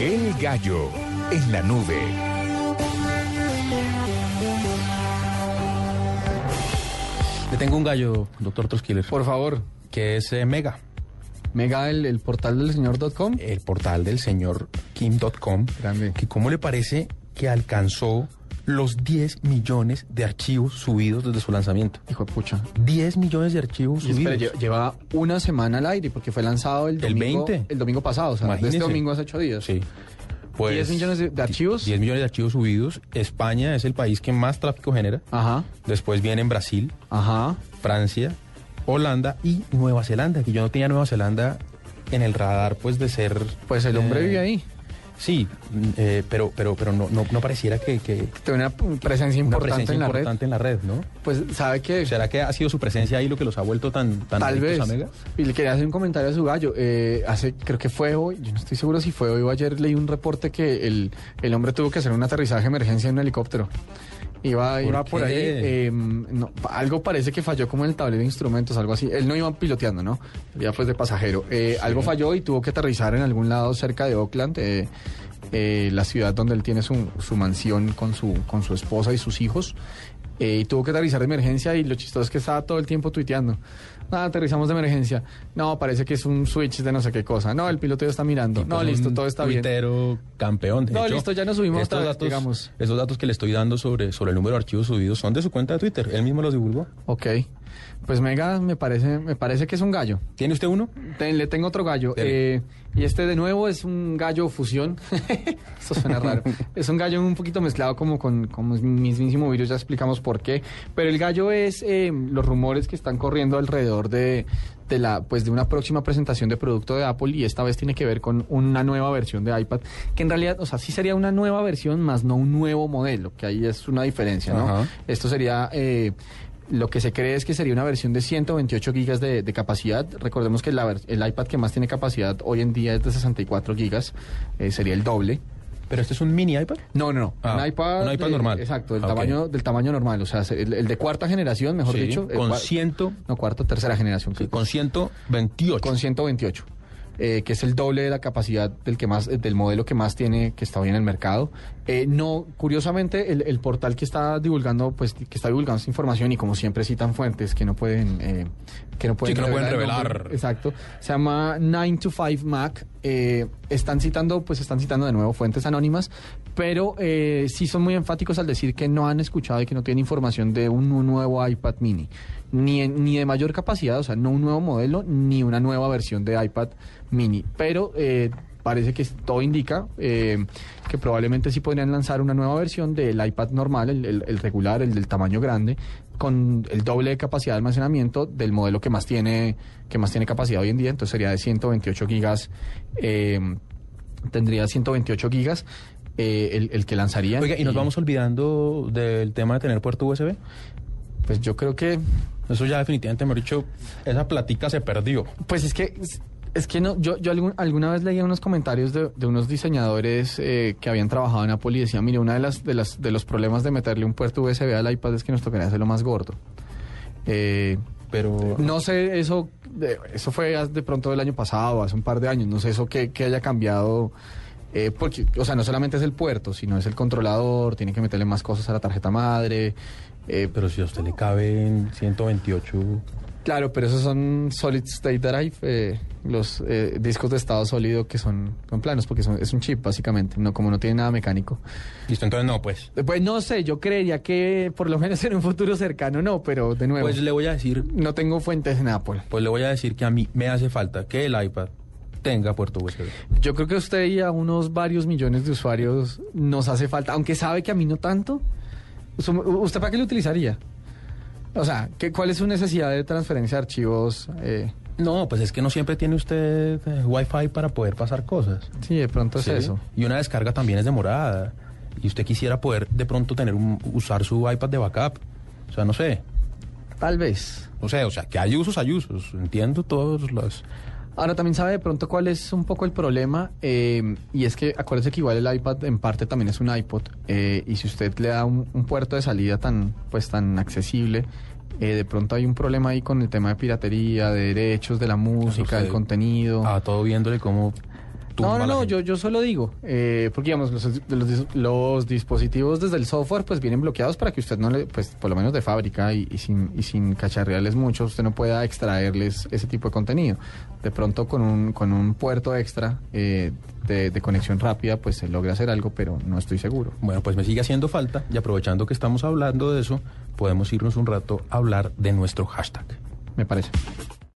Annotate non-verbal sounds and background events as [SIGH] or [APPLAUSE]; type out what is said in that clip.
El gallo en la nube. Le tengo un gallo, doctor Troskiller, Por favor, que es eh, Mega, Mega, el, el portal del señor.com. el portal del señor Kim.com. Grande. Que cómo le parece que alcanzó los 10 millones de archivos subidos desde su lanzamiento. Hijo de pucha. 10 millones de archivos Y subidos. lleva una semana al aire porque fue lanzado el El domingo. 20. El domingo pasado, o sea, este domingo hace ocho días. Sí. Pues, 10 millones de- de archivos. 10 millones de archivos subidos. España es el país que más tráfico genera. Ajá, Después vienen Brasil, ajá. Francia, Holanda y Nueva Zelanda, que yo no tenía Nueva Zelanda en el radar, pues de ser. Pues el hombre eh, vive ahí. Sí, mm, eh, pero, pero, pero no, no, no pareciera que, que Tiene una presencia una importante presencia en la importante en la red. Pues sabe que ¿Será que ha sido su presencia ahí lo que los ha vuelto tan, tan tal vez. Y le quería hacer un comentario a su gallo. Eh, hace, creo que fue hoy, yo no estoy seguro si fue hoy o ayer, leí un reporte que el, el hombre tuvo que hacer un aterrizaje de emergencia en un helicóptero. Iba, ¿Por iba por ahí, eh, no, algo parece que falló como en el tablero de instrumentos, algo así. Él no iba piloteando, ¿no? Ya pues de pasajero. Eh, Algo falló y tuvo que aterrizar en algún lado cerca de Oakland, eh, eh, la ciudad donde él tiene su, su mansión con su, con su esposa y sus hijos. Eh, y tuvo que aterrizar de emergencia y lo chistoso es que estaba todo el tiempo tuiteando. Ah, aterrizamos de emergencia. No, parece que es un switch de no sé qué cosa. No, el piloto ya está mirando. Tipo, No, listo, todo está bien. campeón. De No, hecho, listo, ya nos subimos estos otra vez, datos, digamos. Esos datos que le estoy dando sobre, sobre el número de archivos subidos son de su cuenta de Twitter. Él mismo los divulgó. Ok. Pues Mega me parece, me parece que es un gallo. ¿Tiene usted uno? Le tengo otro gallo. Eh, y este de nuevo es un gallo fusión. [LAUGHS] Esto suena raro. [LAUGHS] es un gallo un poquito mezclado como con, con mismísimo virus, ya explicamos por qué. Pero el gallo es eh, los rumores que están corriendo alrededor de, de la pues de una próxima presentación de producto de Apple y esta vez tiene que ver con una nueva versión de iPad, que en realidad, o sea, sí sería una nueva versión, más no un nuevo modelo, que ahí es una diferencia, ¿no? Ajá. Esto sería eh, lo que se cree es que sería una versión de 128 gigas de, de capacidad. Recordemos que la el iPad que más tiene capacidad hoy en día es de 64 gigas, eh, sería el doble. ¿Pero este es un mini iPad? No, no, no. Ah, un iPad, un iPad de- normal. Exacto, del Ah, tamaño del tamaño normal, o sea, el, el de cuarta generación, mejor Sí, dicho. con ciento- No, cuarta, tercera generación. Sí, con 128. con 128, eh, que es el doble de la capacidad del que más, del modelo que más tiene, que está hoy en el mercado. Eh, no, curiosamente, el, el portal que está divulgando, pues, que está divulgando esta información y como siempre citan fuentes que no pueden, eh, que no pueden, que no pueden el revelar. nombre. Exacto. Se llama 9 to 5 Mac. Eh, están citando, pues están citando de nuevo fuentes anónimas, pero eh, sí son muy enfáticos al decir que no han escuchado y que no tienen información de un, un nuevo iPad mini. Ni, ni de mayor capacidad, o sea, no un nuevo modelo, ni una nueva versión de iPad mini. Pero eh, parece que todo indica eh, que probablemente sí podrían lanzar una nueva versión del iPad normal, el, el- el regular, el del tamaño grande, con el doble de capacidad de almacenamiento del modelo que más tiene, que más tiene capacidad hoy en día, entonces sería de 128 gigas, eh, tendría 128 gigas eh, el, el que lanzarían. Oiga, ¿y nos vamos olvidando del tema de tener puerto USB? Pues yo creo que Eso ya definitivamente, me dicho, esa platica se perdió. Pues es que es que no, yo, yo algún- alguna vez leía unos comentarios de, de unos diseñadores eh, que habían trabajado en Apple y decían, mire, una de las, de las de los problemas de meterle un puerto USB al iPad es que nos tocaría hacerlo más gordo. Eh, Pero no sé, eso, eso fue de pronto del año pasado, hace un par de años, no sé eso que, que haya cambiado. Eh, porque, o sea, no solamente es el puerto, sino es el controlador, tiene que meterle más cosas a la tarjeta madre. eh, Pero si a usted le caben 128... Claro, pero esos son solid state drive, eh, los eh, discos de estado sólido que son, son planos, porque son, es un chip básicamente, no como no tiene nada mecánico. Listo, entonces no, pues. Pues no sé, yo creería que por lo menos en un futuro cercano no, pero de nuevo, Pues le voy a decir, no tengo fuentes en Apple. pues le voy a decir que a mí me hace falta que el iPad tenga puerto USB. Yo creo que a usted y a unos varios millones de usuarios nos hace falta, aunque sabe que a mí no tanto. ¿Usted para qué lo utilizaría? O sea, ¿qué, ¿cuál es su necesidad de transferencia de archivos? Eh, No, pues es que no siempre tiene usted eh, Wi-Fi para poder pasar cosas. sí, de pronto es ¿sí? eso. Y una descarga también es demorada. Y usted quisiera poder de pronto tener un, usar su iPad de backup. O sea, no sé. Tal vez. No sé, o sea, que hay usos, hay usos. Entiendo todos los... Ahora también sabe de pronto cuál es un poco el problema eh, y es que acuérdese que igual el iPad en parte también es un iPod eh, y si usted le da un, un puerto de salida tan pues tan accesible eh, de pronto hay un problema ahí con el tema de piratería, de derechos de la música, del contenido. Ah, todo viéndole cómo tumba No, no, no, yo, yo solo digo, eh, porque digamos, los, los dis- los dispositivos desde el software pues vienen bloqueados para que usted no le, pues por lo menos de fábrica y, y sin, y sin cacharrearles mucho, usted no pueda extraerles ese tipo de contenido. De pronto con un, con un puerto extra eh, de, de conexión rápida pues se logra hacer algo, pero no estoy seguro. Bueno, pues me sigue haciendo falta y aprovechando que estamos hablando de eso, podemos irnos un rato a hablar de nuestro hashtag. Me parece.